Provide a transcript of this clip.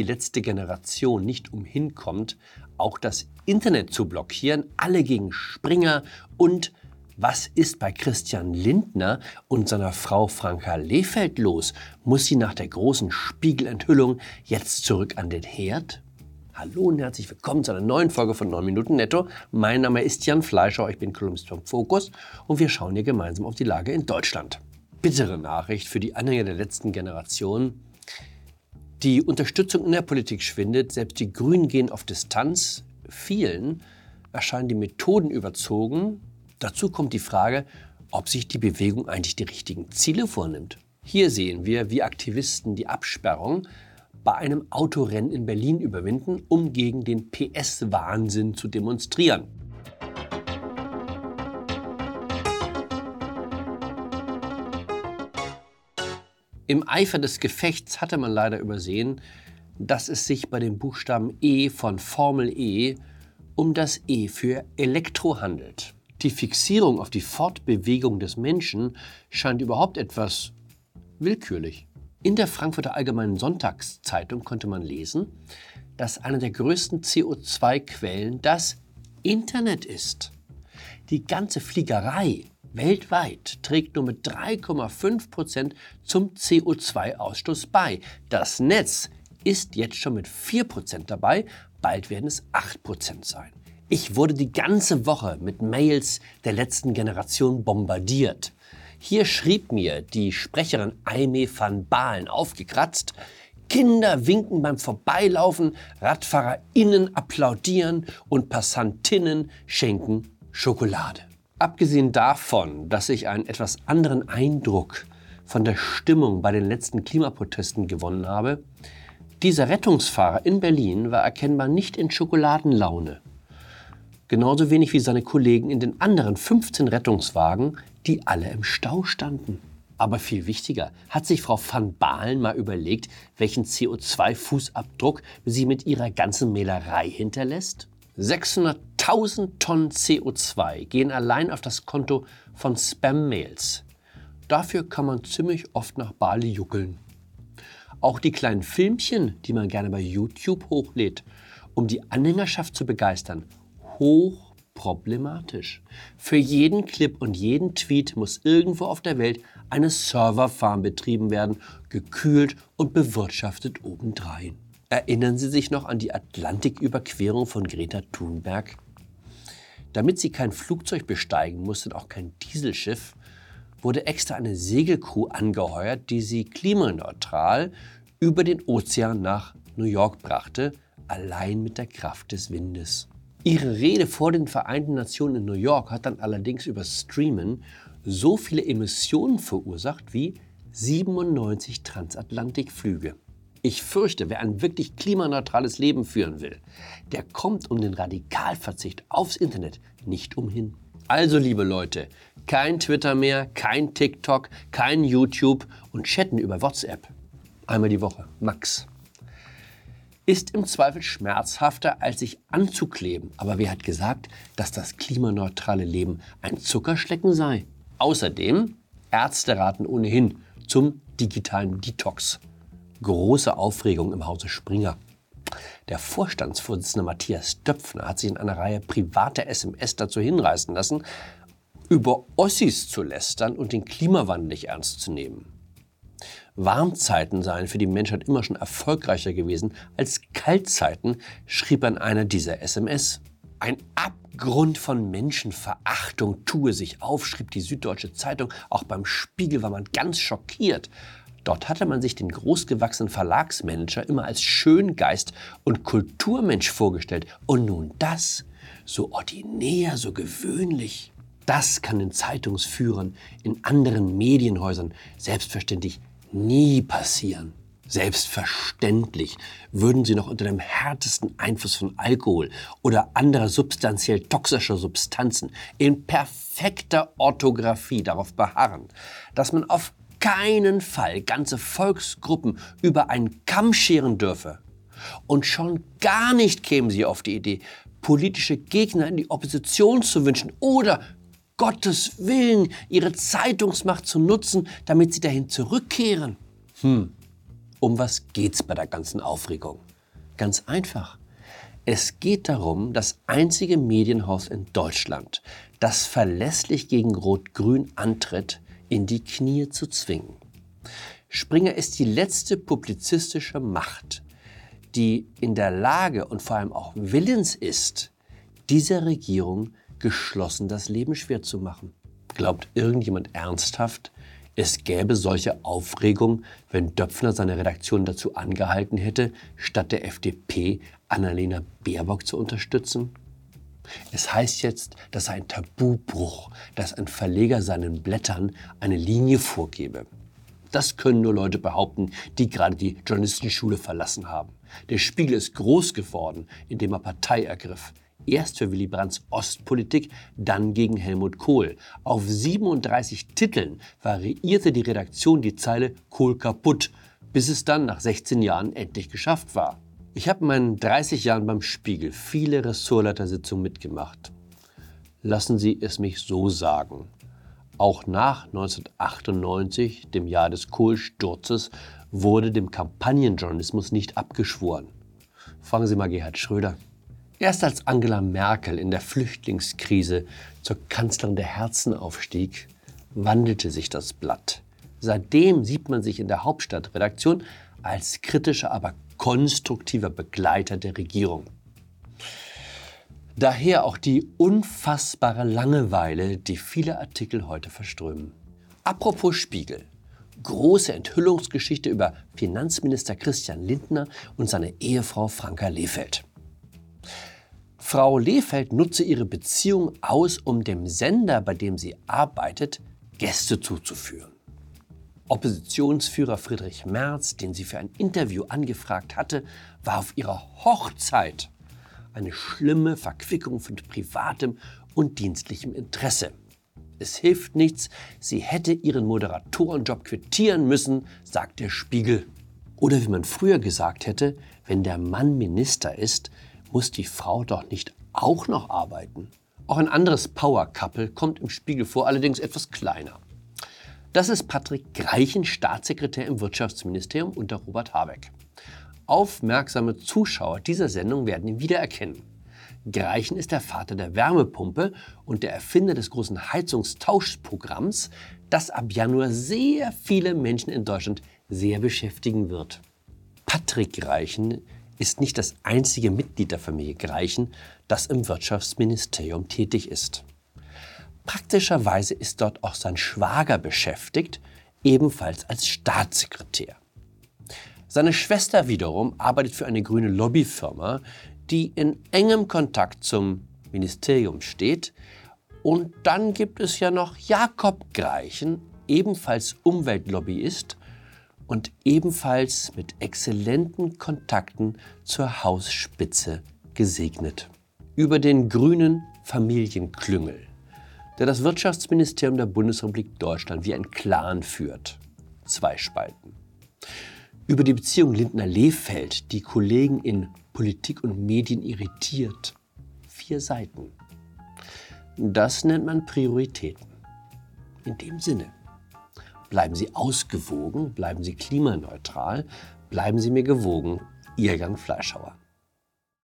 die letzte Generation nicht umhin kommt, auch das Internet zu blockieren, alle gegen Springer und was ist bei Christian Lindner und seiner Frau Franka Lehfeld los? Muss sie nach der großen Spiegelenthüllung jetzt zurück an den Herd? Hallo und herzlich willkommen zu einer neuen Folge von 9 Minuten Netto. Mein Name ist Jan Fleischer, ich bin Kolumnist vom Fokus und wir schauen hier gemeinsam auf die Lage in Deutschland. Bittere Nachricht für die Anhänger der letzten Generation. Die Unterstützung in der Politik schwindet, selbst die Grünen gehen auf Distanz. Vielen erscheinen die Methoden überzogen, Dazu kommt die Frage, ob sich die Bewegung eigentlich die richtigen Ziele vornimmt. Hier sehen wir, wie Aktivisten die Absperrung bei einem Autorennen in Berlin überwinden, um gegen den PS-Wahnsinn zu demonstrieren. Im Eifer des Gefechts hatte man leider übersehen, dass es sich bei dem Buchstaben E von Formel E um das E für Elektro handelt. Die Fixierung auf die Fortbewegung des Menschen scheint überhaupt etwas willkürlich. In der Frankfurter Allgemeinen Sonntagszeitung konnte man lesen, dass eine der größten CO2-Quellen das Internet ist. Die ganze Fliegerei weltweit trägt nur mit 3,5 Prozent zum CO2-Ausstoß bei. Das Netz ist jetzt schon mit 4 Prozent dabei, bald werden es 8 Prozent sein. Ich wurde die ganze Woche mit Mails der letzten Generation bombardiert. Hier schrieb mir die Sprecherin Aime van Baalen aufgekratzt, Kinder winken beim Vorbeilaufen, RadfahrerInnen applaudieren und Passantinnen schenken Schokolade. Abgesehen davon, dass ich einen etwas anderen Eindruck von der Stimmung bei den letzten Klimaprotesten gewonnen habe, dieser Rettungsfahrer in Berlin war erkennbar nicht in Schokoladenlaune genauso wenig wie seine Kollegen in den anderen 15 Rettungswagen, die alle im Stau standen. Aber viel wichtiger, hat sich Frau van Baalen mal überlegt, welchen CO2-Fußabdruck sie mit ihrer ganzen Mailerei hinterlässt? 600.000 Tonnen CO2 gehen allein auf das Konto von Spam-Mails. Dafür kann man ziemlich oft nach Bali juckeln. Auch die kleinen Filmchen, die man gerne bei YouTube hochlädt, um die Anhängerschaft zu begeistern, hochproblematisch. Für jeden Clip und jeden Tweet muss irgendwo auf der Welt eine Serverfarm betrieben werden, gekühlt und bewirtschaftet obendrein. Erinnern Sie sich noch an die Atlantiküberquerung von Greta Thunberg? Damit sie kein Flugzeug besteigen musste und auch kein Dieselschiff, wurde extra eine Segelcrew angeheuert, die sie klimaneutral über den Ozean nach New York brachte, allein mit der Kraft des Windes. Ihre Rede vor den Vereinten Nationen in New York hat dann allerdings über Streamen so viele Emissionen verursacht wie 97 Transatlantikflüge. Ich fürchte, wer ein wirklich klimaneutrales Leben führen will, der kommt um den Radikalverzicht aufs Internet nicht umhin. Also, liebe Leute, kein Twitter mehr, kein TikTok, kein YouTube und chatten über WhatsApp. Einmal die Woche, max ist im Zweifel schmerzhafter, als sich anzukleben. Aber wer hat gesagt, dass das klimaneutrale Leben ein Zuckerschlecken sei? Außerdem, Ärzte raten ohnehin zum digitalen Detox. Große Aufregung im Hause Springer. Der Vorstandsvorsitzende Matthias Döpfner hat sich in einer Reihe privater SMS dazu hinreißen lassen, über Ossis zu lästern und den Klimawandel nicht ernst zu nehmen. Warmzeiten seien für die Menschheit immer schon erfolgreicher gewesen als Kaltzeiten, schrieb er in einer dieser SMS. Ein Abgrund von Menschenverachtung tue sich auf, schrieb die Süddeutsche Zeitung. Auch beim Spiegel war man ganz schockiert. Dort hatte man sich den großgewachsenen Verlagsmanager immer als Schöngeist und Kulturmensch vorgestellt. Und nun das, so ordinär, so gewöhnlich. Das kann den Zeitungsführern in anderen Medienhäusern selbstverständlich nie passieren. Selbstverständlich würden sie noch unter dem härtesten Einfluss von Alkohol oder anderer substanziell toxischer Substanzen in perfekter Orthographie darauf beharren, dass man auf keinen Fall ganze Volksgruppen über einen Kamm scheren dürfe. Und schon gar nicht kämen sie auf die Idee, politische Gegner in die Opposition zu wünschen oder Gottes Willen ihre Zeitungsmacht zu nutzen, damit sie dahin zurückkehren. Hm, um was geht's bei der ganzen Aufregung? Ganz einfach. Es geht darum, das einzige Medienhaus in Deutschland, das verlässlich gegen Rot-Grün antritt, in die Knie zu zwingen. Springer ist die letzte publizistische Macht, die in der Lage und vor allem auch willens ist, dieser Regierung geschlossen das Leben schwer zu machen. Glaubt irgendjemand ernsthaft, es gäbe solche Aufregung, wenn Döpfner seine Redaktion dazu angehalten hätte, statt der FDP Annalena Baerbock zu unterstützen? Es heißt jetzt, das sei ein Tabubruch, dass ein Verleger seinen Blättern eine Linie vorgebe. Das können nur Leute behaupten, die gerade die Journalistenschule verlassen haben. Der Spiegel ist groß geworden, indem er Partei ergriff. Erst für Willy Brandts Ostpolitik, dann gegen Helmut Kohl. Auf 37 Titeln variierte die Redaktion die Zeile Kohl kaputt, bis es dann nach 16 Jahren endlich geschafft war. Ich habe in meinen 30 Jahren beim Spiegel viele Ressortleitersitzungen mitgemacht. Lassen Sie es mich so sagen. Auch nach 1998, dem Jahr des Kohlsturzes, wurde dem Kampagnenjournalismus nicht abgeschworen. Fragen Sie mal Gerhard Schröder. Erst als Angela Merkel in der Flüchtlingskrise zur Kanzlerin der Herzen aufstieg, wandelte sich das Blatt. Seitdem sieht man sich in der Hauptstadtredaktion als kritischer, aber konstruktiver Begleiter der Regierung. Daher auch die unfassbare Langeweile, die viele Artikel heute verströmen. Apropos Spiegel. Große Enthüllungsgeschichte über Finanzminister Christian Lindner und seine Ehefrau Franka Lehfeld. Frau Lehfeld nutze ihre Beziehung aus, um dem Sender, bei dem sie arbeitet, Gäste zuzuführen. Oppositionsführer Friedrich Merz, den sie für ein Interview angefragt hatte, war auf ihrer Hochzeit. Eine schlimme Verquickung von privatem und dienstlichem Interesse. Es hilft nichts, sie hätte ihren Moderatorenjob quittieren müssen, sagt der Spiegel. Oder wie man früher gesagt hätte, wenn der Mann Minister ist, muss die Frau doch nicht auch noch arbeiten? Auch ein anderes Power-Couple kommt im Spiegel vor, allerdings etwas kleiner. Das ist Patrick Greichen, Staatssekretär im Wirtschaftsministerium unter Robert Habeck. Aufmerksame Zuschauer dieser Sendung werden ihn wiedererkennen. Greichen ist der Vater der Wärmepumpe und der Erfinder des großen Heizungstauschprogramms, das ab Januar sehr viele Menschen in Deutschland sehr beschäftigen wird. Patrick Greichen ist nicht das einzige Mitglied der Familie Greichen, das im Wirtschaftsministerium tätig ist. Praktischerweise ist dort auch sein Schwager beschäftigt, ebenfalls als Staatssekretär. Seine Schwester wiederum arbeitet für eine grüne Lobbyfirma, die in engem Kontakt zum Ministerium steht. Und dann gibt es ja noch Jakob Greichen, ebenfalls Umweltlobbyist und ebenfalls mit exzellenten Kontakten zur Hausspitze gesegnet. Über den grünen Familienklüngel, der das Wirtschaftsministerium der Bundesrepublik Deutschland wie ein Clan führt. Zwei Spalten. Über die Beziehung Lindner-Lehfeld, die Kollegen in Politik und Medien irritiert. Vier Seiten. Das nennt man Prioritäten. In dem Sinne. Bleiben Sie ausgewogen, bleiben Sie klimaneutral, bleiben Sie mir gewogen. Ihr Jan Fleischhauer.